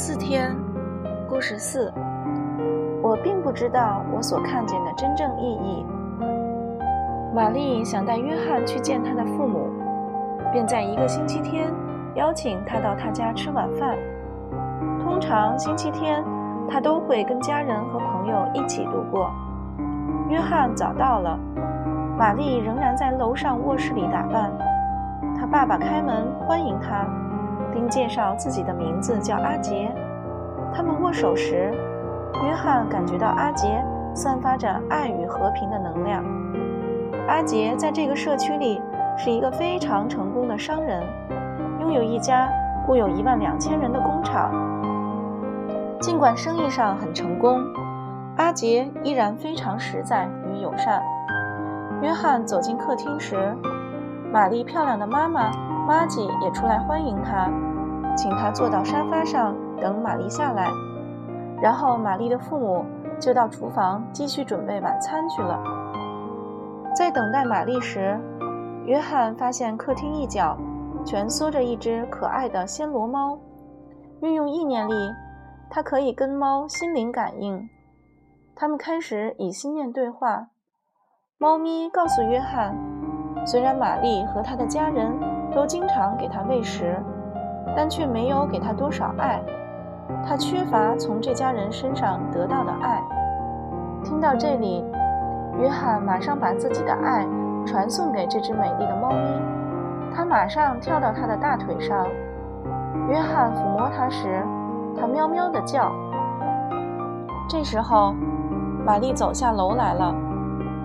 四天，故事四。我并不知道我所看见的真正意义。玛丽想带约翰去见他的父母，便在一个星期天邀请他到他家吃晚饭。通常星期天，他都会跟家人和朋友一起度过。约翰早到了，玛丽仍然在楼上卧室里打扮。他爸爸开门欢迎他。并介绍自己的名字叫阿杰。他们握手时，约翰感觉到阿杰散发着爱与和平的能量。阿杰在这个社区里是一个非常成功的商人，拥有一家雇有一万两千人的工厂。尽管生意上很成功，阿杰依然非常实在与友善。约翰走进客厅时，玛丽漂亮的妈妈。玛吉也出来欢迎他，请他坐到沙发上等玛丽下来。然后玛丽的父母就到厨房继续准备晚餐去了。在等待玛丽时，约翰发现客厅一角蜷缩着一只可爱的暹罗猫。运用意念力，他可以跟猫心灵感应。他们开始以心念对话。猫咪告诉约翰，虽然玛丽和他的家人。都经常给他喂食，但却没有给他多少爱。他缺乏从这家人身上得到的爱。听到这里，约翰马上把自己的爱传送给这只美丽的猫咪。他马上跳到它的大腿上。约翰抚摸它时，它喵喵地叫。这时候，玛丽走下楼来了。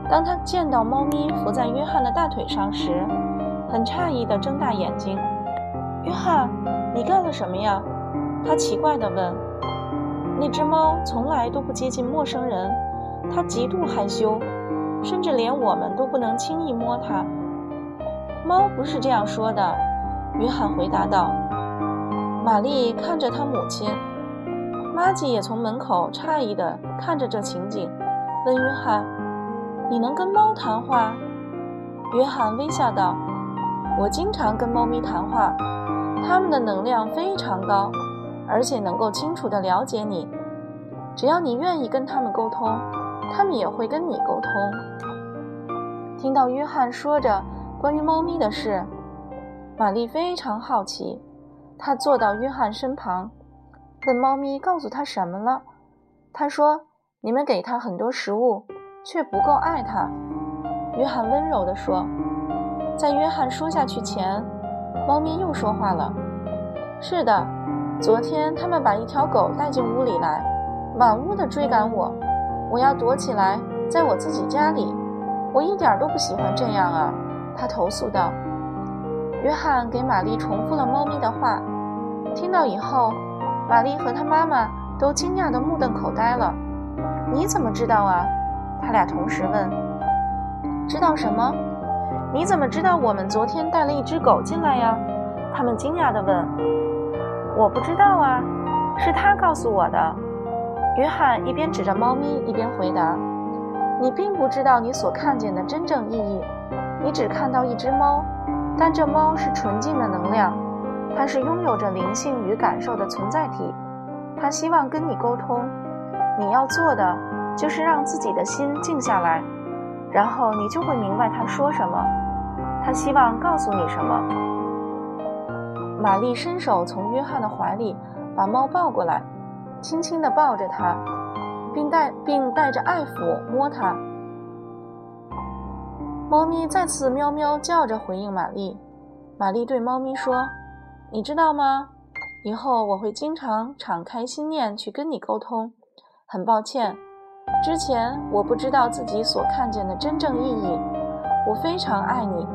当她见到猫咪伏在约翰的大腿上时，很诧异地睁大眼睛，约翰，什么呀？他奇怪地问。那只猫从来都不接近陌生人，它极度害羞，甚至连我们都不能轻易摸它。猫不是这样说的，约翰回答道。玛丽看着他母亲，玛吉也从门口诧异地看着这情景，问约翰：“你能跟猫谈话？”约翰微笑道。我经常跟猫咪谈话，它们的能量非常高，而且能够清楚地了解你。只要你愿意跟它们沟通，它们也会跟你沟通。听到约翰说着关于猫咪的事，玛丽非常好奇。她坐到约翰身旁，问猫咪告诉他什么了。他说：“你们给他很多食物，却不够爱它。”约翰温柔地说。在约翰说下去前，猫咪又说话了：“是的，昨天他们把一条狗带进屋里来，满屋的追赶我，我要躲起来，在我自己家里。我一点都不喜欢这样啊！”他投诉道。约翰给玛丽重复了猫咪的话，听到以后，玛丽和她妈妈都惊讶的目瞪口呆了。“你怎么知道啊？”他俩同时问。“知道什么？”你怎么知道我们昨天带了一只狗进来呀？他们惊讶地问。我不知道啊，是他告诉我的。约翰一边指着猫咪，一边回答：“你并不知道你所看见的真正意义，你只看到一只猫，但这猫是纯净的能量，它是拥有着灵性与感受的存在体，它希望跟你沟通。你要做的就是让自己的心静下来，然后你就会明白他说什么。”他希望告诉你什么？玛丽伸手从约翰的怀里把猫抱过来，轻轻地抱着它，并带并带着爱抚摸它。猫咪再次喵喵叫着回应玛丽。玛丽对猫咪说：“你知道吗？以后我会经常敞开心念去跟你沟通。很抱歉，之前我不知道自己所看见的真正意义。我非常爱你。”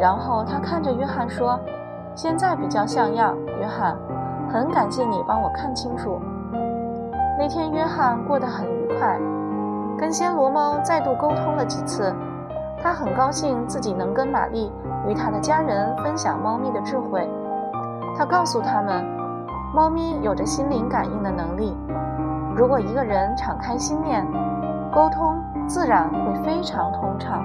然后他看着约翰说：“现在比较像样，约翰，很感谢你帮我看清楚。”那天约翰过得很愉快，跟暹罗猫再度沟通了几次。他很高兴自己能跟玛丽与他的家人分享猫咪的智慧。他告诉他们，猫咪有着心灵感应的能力。如果一个人敞开心念，沟通自然会非常通畅。